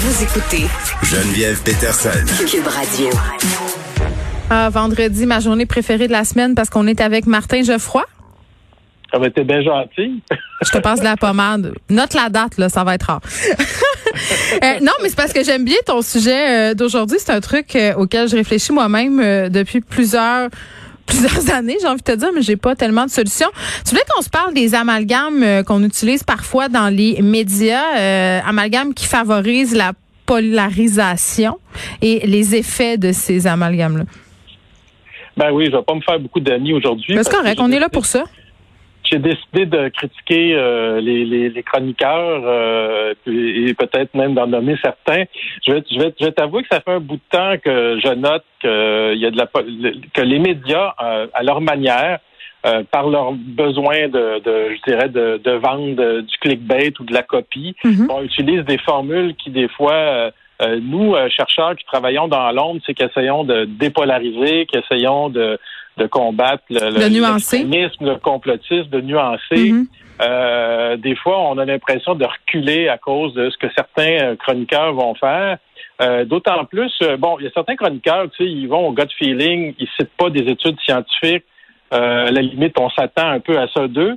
Vous écoutez Geneviève Peterson. Cube Radio. Ah, vendredi, ma journée préférée de la semaine parce qu'on est avec Martin Geoffroy. Ça va être bien gentil. Je te passe de la pommade. Note la date, là, ça va être rare. Euh, non, mais c'est parce que j'aime bien ton sujet euh, d'aujourd'hui. C'est un truc euh, auquel je réfléchis moi-même depuis plusieurs plusieurs années, j'ai envie de te dire, mais j'ai pas tellement de solutions. Tu voulais qu'on se parle des amalgames qu'on utilise parfois dans les médias, amalgames qui favorisent la polarisation et les effets de ces amalgames-là. Ben oui, je vais pas me faire beaucoup d'amis aujourd'hui. C'est correct, on est là pour ça j'ai décidé de critiquer euh, les, les, les, chroniqueurs euh, et peut-être même d'en nommer certains. Je vais, je vais, je vais t'avouer que ça fait un bout de temps que je note que il y a de la que les médias, euh, à leur manière, par leur besoin de, de je dirais, de, de vendre du clickbait ou de la copie, mm-hmm. on utilise des formules qui des fois nous, chercheurs qui travaillons dans l'ombre, c'est qu'essayons de dépolariser, qu'essayons de, de combattre le, le, le complotisme, de nuancer. Mm-hmm. Euh, des fois, on a l'impression de reculer à cause de ce que certains euh, chroniqueurs vont faire. Euh, d'autant plus, bon, il y a certains chroniqueurs, tu sais, ils vont au gut feeling, ils citent pas des études scientifiques. à la limite, on s'attend un peu à ça d'eux.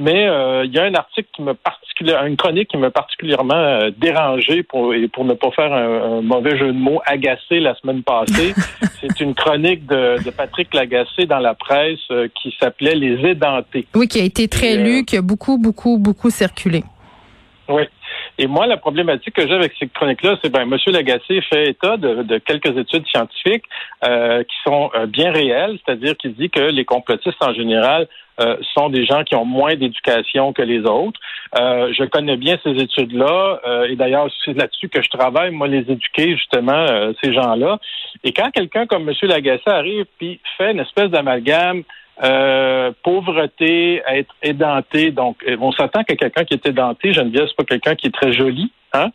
Mais euh, il y a un article qui me particulièrement, une chronique qui m'a particulièrement euh, dérangé pour et pour ne pas faire un, mauvais jeu de mots, agacé la semaine passée. C'est une chronique de, de, Patrick Lagacé dans la presse euh, qui s'appelait Les édentés. Oui, qui a été très lu, qui a beaucoup, beaucoup, beaucoup circulé. Oui. Et moi, la problématique que j'ai avec cette chronique-là, c'est ben, M. Lagacé fait état de, de quelques études scientifiques euh, qui sont bien réelles, c'est-à-dire qu'il dit que les complotistes en général euh, sont des gens qui ont moins d'éducation que les autres. Euh, je connais bien ces études-là euh, et d'ailleurs c'est là-dessus que je travaille, moi, les éduquer justement ces gens-là. Et quand quelqu'un comme M. Lagacé arrive puis fait une espèce d'amalgame pauvreté, être édenté. Donc, on s'attend que quelqu'un qui est édenté, Geneviève, c'est pas quelqu'un qui est très joli, hein?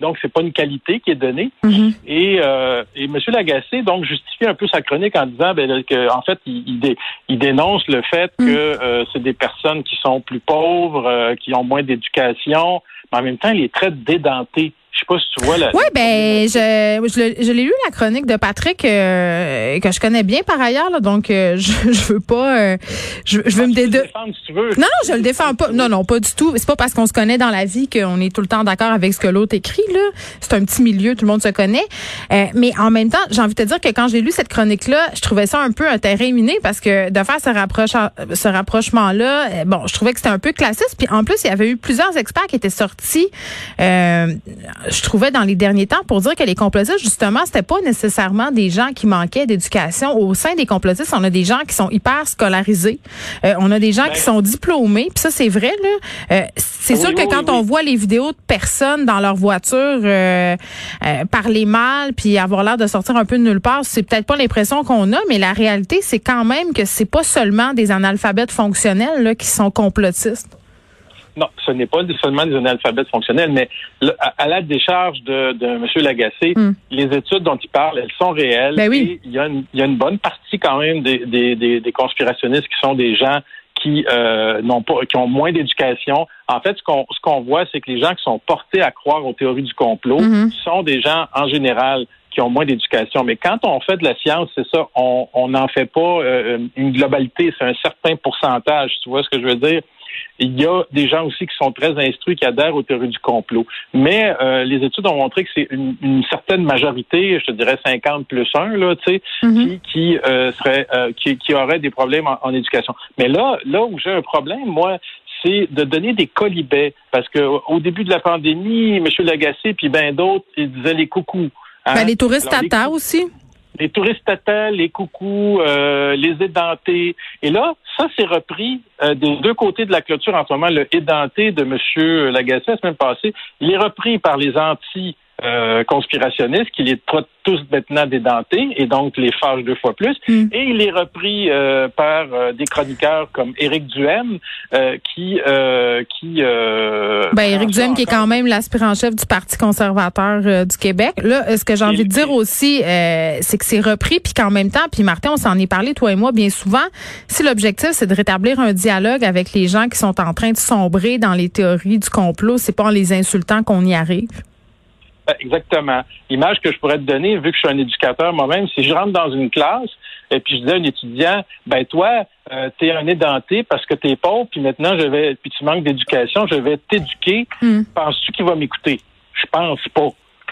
Donc, c'est pas une qualité qui est donnée. Mm-hmm. Et, euh, et M. Lagacé, donc, justifie un peu sa chronique en disant ben, que, en fait, il, il, dénonce le fait mm. que euh, c'est des personnes qui sont plus pauvres, euh, qui ont moins d'éducation, mais en même temps, il est très dédenté. Je sais pas si tu vois la. Oui, ben je, je, l'ai lu la chronique de Patrick euh, que je connais bien par ailleurs, là, donc euh, je, je veux pas. Euh, je, je veux me défendre si tu veux. Non, non, je le défends pas. Non, non, pas du tout. C'est pas parce qu'on se connaît dans la vie qu'on est tout le temps d'accord avec ce que l'autre écrit là. C'est un petit milieu, tout le monde se connaît. mais en même temps, j'ai envie de te dire que quand j'ai lu cette chronique là, je trouvais ça un peu un terrain miné parce que de faire ce, rapproche, ce rapprochement là, bon, je trouvais que c'était un peu classiste. Puis en plus, il y avait eu plusieurs experts qui étaient sortis je trouvais dans les derniers temps pour dire que les complotistes, justement, c'était pas nécessairement des gens qui manquaient d'éducation. Au sein des complotistes, on a des gens qui sont hyper scolarisés. Euh, on a des gens qui ben. sont diplômés. Puis ça, c'est vrai, là. Euh, c'est sûr que quand on voit les vidéos de personnes dans leur voiture euh, parler mal puis avoir l'air de sortir un peu de nulle part, c'est peut-être pas l'impression qu'on a, mais la réalité, c'est quand même que c'est pas seulement des analphabètes fonctionnels là, qui sont complotistes. Non, ce n'est pas seulement des analphabètes fonctionnels, mais à, la décharge de, de M. Lagacé, hmm. les études dont il parle, elles sont réelles. Ben oui. il, y a une, bonne partie quand même des, des, conspirationnistes qui sont des gens qui euh, n'ont pas, qui ont moins d'éducation. En fait, ce qu'on ce qu'on voit, c'est que les gens qui sont portés à croire aux théories du complot hmm. sont des gens en général qui ont moins d'éducation. Mais quand on fait de la science, c'est ça, on n'en fait pas euh, une globalité, c'est un certain pourcentage. Tu vois ce que je veux dire? Il y a des gens aussi qui sont très instruits, qui adhèrent aux théories du complot. Mais euh, les études ont montré que c'est une, certaine majorité, je te dirais 50 plus 1, là, tu sais, mm-hmm. qui, euh, serait, euh, qui, qui aurait des problèmes en, éducation. Mais là, là où j'ai un problème, moi, c'est de donner des colibets. Parce que au début de la pandémie, M. Lagacé puis ben d'autres, ils disaient les coucous. Hein? Ben, les touristes tata aussi les touristes tata, les coucous, euh, les édentés. Et là, ça, c'est repris euh, des deux côtés de la clôture en ce moment. Le édenté de M. Lagacé, la semaine passée, il est repris par les anti- euh, conspirationnistes qui les traitent tous maintenant dédentés et donc les fâche deux fois plus. Hmm. Et il est repris euh, par euh, des chroniqueurs comme Éric Duhem qui qui ben Éric Duhem qui est quand même l'aspirant chef du Parti conservateur du Québec. Là, ce que j'ai envie de dire aussi, c'est que c'est repris puis qu'en même temps, puis Martin, on s'en est parlé toi et moi bien souvent. Si l'objectif c'est de rétablir un dialogue avec les gens qui sont en train de sombrer dans les théories du complot, c'est pas en les insultant qu'on y arrive. Exactement. L'image que je pourrais te donner, vu que je suis un éducateur moi-même, si je rentre dans une classe et puis je dis à un étudiant, ben toi, euh, tu es un édenté parce que tu es pauvre, puis maintenant je vais, puis tu manques d'éducation, je vais t'éduquer. Hmm. Penses-tu qu'il va m'écouter? Je pense pas.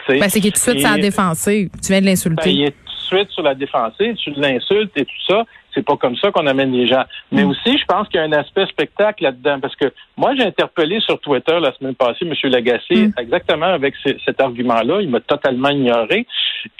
Ben, c'est qu'il est tout de suite sur la défensive. Tu viens de l'insulter. Ben, il est tout de suite sur la défensive, tu l'insultes et tout ça. C'est pas comme ça qu'on amène les gens. Mais Mm. aussi, je pense qu'il y a un aspect spectacle là-dedans. Parce que moi, j'ai interpellé sur Twitter la semaine passée M. Lagacé Mm. exactement avec ce- cet argument-là. Il m'a totalement ignoré.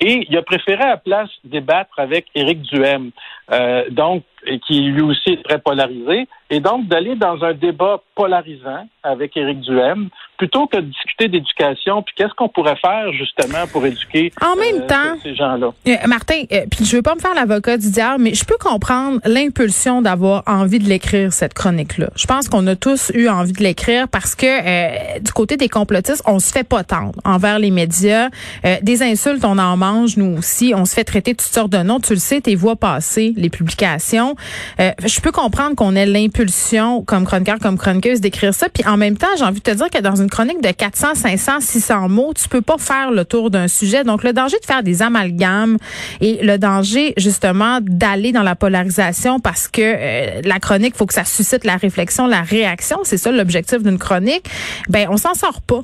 Et il a préféré à la place débattre avec Éric Duhem, euh, donc, et qui lui aussi est très polarisé. Et donc, d'aller dans un débat polarisant avec Éric Duhem, plutôt que de discuter d'éducation, puis qu'est-ce qu'on pourrait faire justement pour éduquer En même euh, temps, ces gens-là? Euh, Martin, euh, puis je veux pas me faire l'avocat du diable, mais je peux comprendre l'impulsion d'avoir envie de l'écrire cette chronique-là. Je pense qu'on a tous eu envie de l'écrire parce que euh, du côté des complotistes, on se fait pas tendre envers les médias. Euh, des insultes, on en mange nous aussi. On se fait traiter de toutes sortes de noms. Tu le sais, tes voix passées, les publications. Euh, je peux comprendre qu'on ait l'impulsion, comme chroniqueur, comme chroniqueuse, d'écrire ça. Puis en même temps, j'ai envie de te dire que dans une chronique de 400, 500, 600 mots, tu peux pas faire le tour d'un sujet. Donc le danger de faire des amalgames et le danger justement d'aller dans la polarisation parce que euh, la chronique, faut que ça suscite la réflexion, la réaction. C'est ça l'objectif d'une chronique. Ben on s'en sort pas.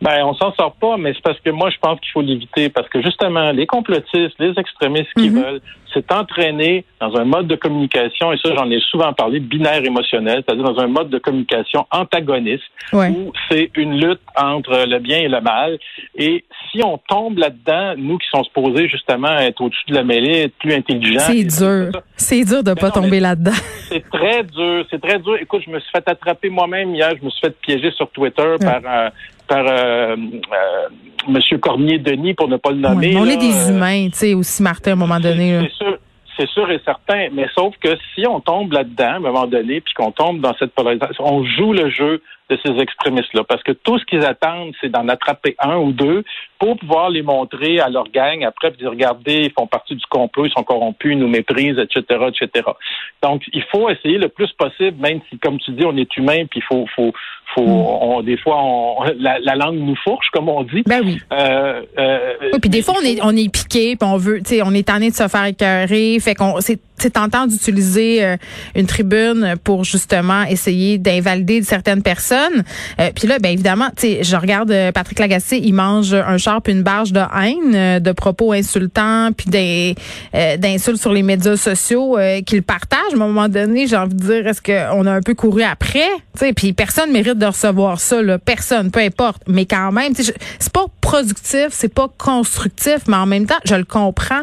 Ben, on s'en sort pas, mais c'est parce que moi, je pense qu'il faut l'éviter. Parce que justement, les complotistes, les extrémistes qui Mhm. veulent, c'est entraîner dans un mode de communication, et ça, j'en ai souvent parlé, binaire émotionnel, c'est-à-dire dans un mode de communication antagoniste, Ouais. où c'est une lutte entre le bien et le mal. Et si on tombe là-dedans, nous qui sommes supposés justement être au-dessus de la mêlée, être plus intelligents. C'est dur. C'est dur de pas non, mais- tomber là-dedans. c'est très dur, c'est très dur. Écoute, je me suis fait attraper moi-même hier, je me suis fait piéger sur Twitter par euh, par euh, euh, Monsieur Cormier Denis pour ne pas le nommer. on là, est des euh, humains, tu sais, aussi Martin à un moment donné. C'est sûr, c'est sûr et certain. Mais sauf que si on tombe là-dedans à un moment donné, puis qu'on tombe dans cette polarisation, on joue le jeu de ces extrémistes-là. Parce que tout ce qu'ils attendent, c'est d'en attraper un ou deux pour pouvoir les montrer à leur gang après, puis dire, regardez, ils font partie du complot, ils sont corrompus, ils nous méprisent, etc., etc. Donc, il faut essayer le plus possible, même si, comme tu dis, on est humain, puis il faut, faut, faut, on, des fois, on, la, la langue nous fourche, comme on dit. Ben oui. Euh, euh, Oui, puis des fois on est on est piqué, puis on veut, tu sais, on est tanné de se faire écœurer, fait qu'on c'est c'est tentant d'utiliser euh, une tribune pour justement essayer d'invalider certaines personnes. Euh, puis là, ben évidemment, je regarde euh, Patrick Lagacé, il mange un char une barge de haine, euh, de propos insultants, puis des euh, d'insultes sur les médias sociaux euh, qu'il partage. À un moment donné, j'ai envie de dire, est-ce qu'on a un peu couru après, puis personne mérite de recevoir ça, là, personne, peu importe. Mais quand même, c'est pas productif, c'est pas constructif, mais en même temps, je le comprends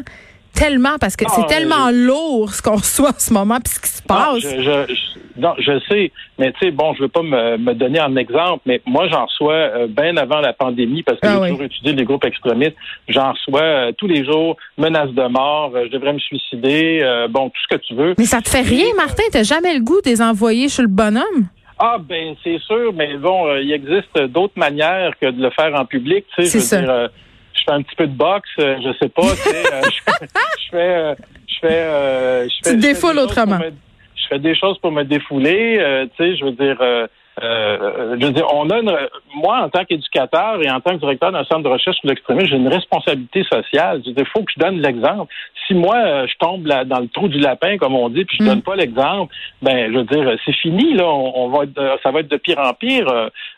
tellement parce que Ah, c'est mais- tellement lourd ce qu'on reçoit en ce moment puis ce qui se Non, passe. je, je, je- non, je sais, mais tu sais, bon, je veux pas me, me donner en exemple, mais moi, j'en reçois euh, bien avant la pandémie, parce que Ah j'ai oui. toujours étudié les groupes extrémistes. J'en reçois euh, tous les jours, menaces de mort, euh, je devrais me suicider, bon, tout ce que tu veux. Mais ça te fait rien, Martin? T'as jamais le goût de les envoyer chez le bonhomme? Ah ben c'est sûr, mais bon, il existe d'autres manières que de le faire en public. Tu sais, C'est je veux ça. dire, je fais un petit peu de boxe, euh, je sais pas. tu sais, euh, je, je fais, euh, je fais, euh, je fais. Tu te défoules autrement. me- Je fais des choses pour me défouler. euh, tu sais, je veux dire. euh, euh, je veux dire, on a une, moi, en tant qu'éducateur et en tant que directeur d'un centre de recherche sur l'extrémisme, j'ai une responsabilité sociale. Je veux dire, il faut que je donne l'exemple. Si moi, euh, je tombe là- dans le trou du lapin, comme on dit, puis je Mm. donne pas l'exemple, ben, je veux dire, c'est fini, là. On, on va être, euh, ça va être de pire en pire.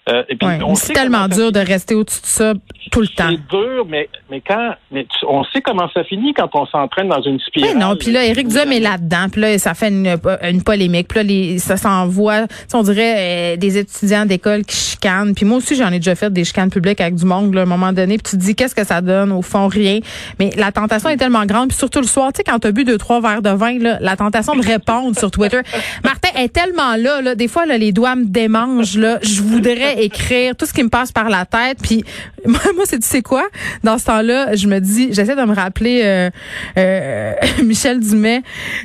Euh, et puis, Ouais, on c'est tellement dur de rester au-dessus de ça tout le temps. C'est dur, mais, mais quand, mais tu- on sait comment ça finit quand on s'entraîne dans une spirale. Mais non, puis là, Éric Duhem est là-dedans, puis là, ça fait une, une polémique, puis là, les, ça s'envoie, on dirait euh, des étudiants d'école qui chicanent, puis moi aussi, j'en ai déjà fait des chicanes publiques avec du monde, là, à un moment donné, puis tu te dis, qu'est-ce que ça donne? Au fond, rien. Mais la tentation est tellement grande, puis surtout le soir, tu sais, quand t'as bu deux, trois verres de vin, là, la tentation de répondre sur Twitter. Martin est tellement là, là, des fois, là, les doigts me démangent, là, je voudrais écrire tout ce qui me passe par la tête, puis moi, moi c'est tu sais quoi? Dans ce temps-là, je me dis, j'essaie de me rappeler euh, euh, Michel Dumais.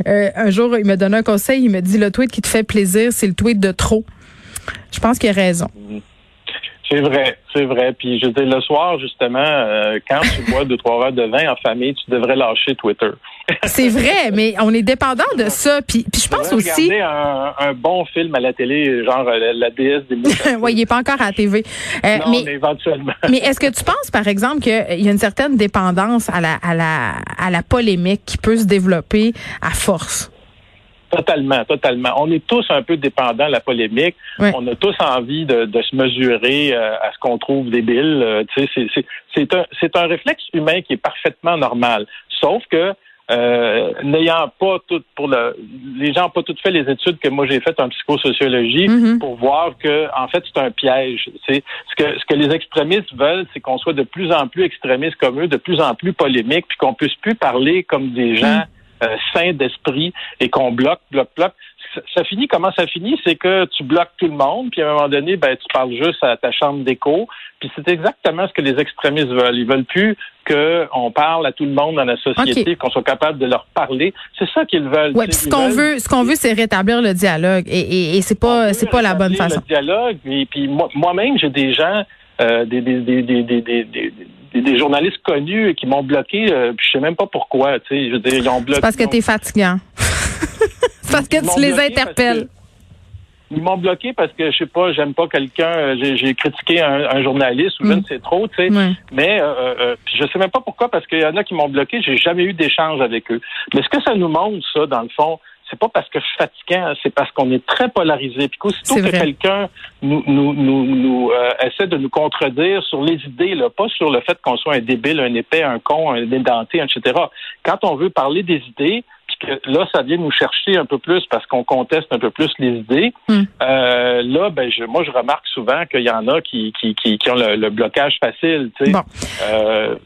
euh, un jour, il me donne un conseil. Il me dit le tweet qui te fait plaisir, c'est le tweet de trop. Je pense qu'il a raison. C'est vrai, c'est vrai. Puis je dire, le soir, justement, euh, quand tu bois deux, trois verres de vin en famille, tu devrais lâcher Twitter. C'est vrai, mais on est dépendant de ça. Puis, puis je pense aussi. Un, un bon film à la télé, genre euh, la, déesse des Oui, il n'est pas encore à la TV. Euh, non, mais, éventuellement. mais est-ce que tu penses, par exemple, qu'il y a une certaine dépendance à la, à la, à la polémique qui peut se développer à force? Totalement, totalement. On est tous un peu dépendants de la polémique. On a tous envie de, se mesurer euh, à ce qu'on trouve débile. Euh, c'est un, un réflexe humain qui est parfaitement normal. Sauf que euh, n'ayant pas tout pour le, les gens n'ont pas tout fait les études que moi j'ai faites en psychosociologie mm-hmm. pour voir que en fait c'est un piège. C'est ce que ce que les extrémistes veulent, c'est qu'on soit de plus en plus extrémistes comme eux, de plus en plus polémiques, puis qu'on puisse plus parler comme des gens. Mm. Euh, sain d'esprit et qu'on bloque, bloque, bloque. Ça, finit, comment ça finit? C'est que tu bloques tout le monde, puis à un moment donné, ben, tu parles juste à ta chambre d'écho. Puis c'est exactement ce que les extrémistes veulent. Ils veulent plus qu'on parle à tout le monde dans la société, qu'on soit capable de leur parler. C'est ça qu'ils veulent. Oui, ce qu'on veut, ce qu'on veut, c'est rétablir le dialogue. Et, et, c'est pas, c'est pas la bonne façon. Le dialogue. Et puis moi-même, j'ai des gens, euh, des, des, des, des des journalistes connus qui m'ont bloqué, euh, puis je sais même pas pourquoi. Tu sais, je veux dire, ils ont bloqué. parce que tu es fatigant. parce que tu les interpelles. Ils m'ont bloqué parce que je sais pas, j'aime pas quelqu'un. Euh, j'ai critiqué un, journaliste ou je ne mm. sais trop, tu sais. Mais euh, euh, je sais même pas pourquoi parce qu'il y en a qui m'ont bloqué. J'ai jamais eu d'échange avec eux. Mais ce que ça nous montre, ça, dans le fond, c'est pas parce que je suis fatiguant, c'est parce qu'on est très polarisé. Puis qu'aussitôt que quelqu'un nous, nous, nous, nous euh, essaie de nous contredire sur les idées, là, pas sur le fait qu'on soit un débile, un épais, un con, un édenté, etc. Quand on veut parler des idées, puis que là, ça vient nous chercher un peu plus parce qu'on conteste un peu plus les idées. Hmm. Euh, là, ben, je, moi, je remarque souvent qu'il y en a qui, qui, qui, ont le, blocage facile. Tu sais. Euh,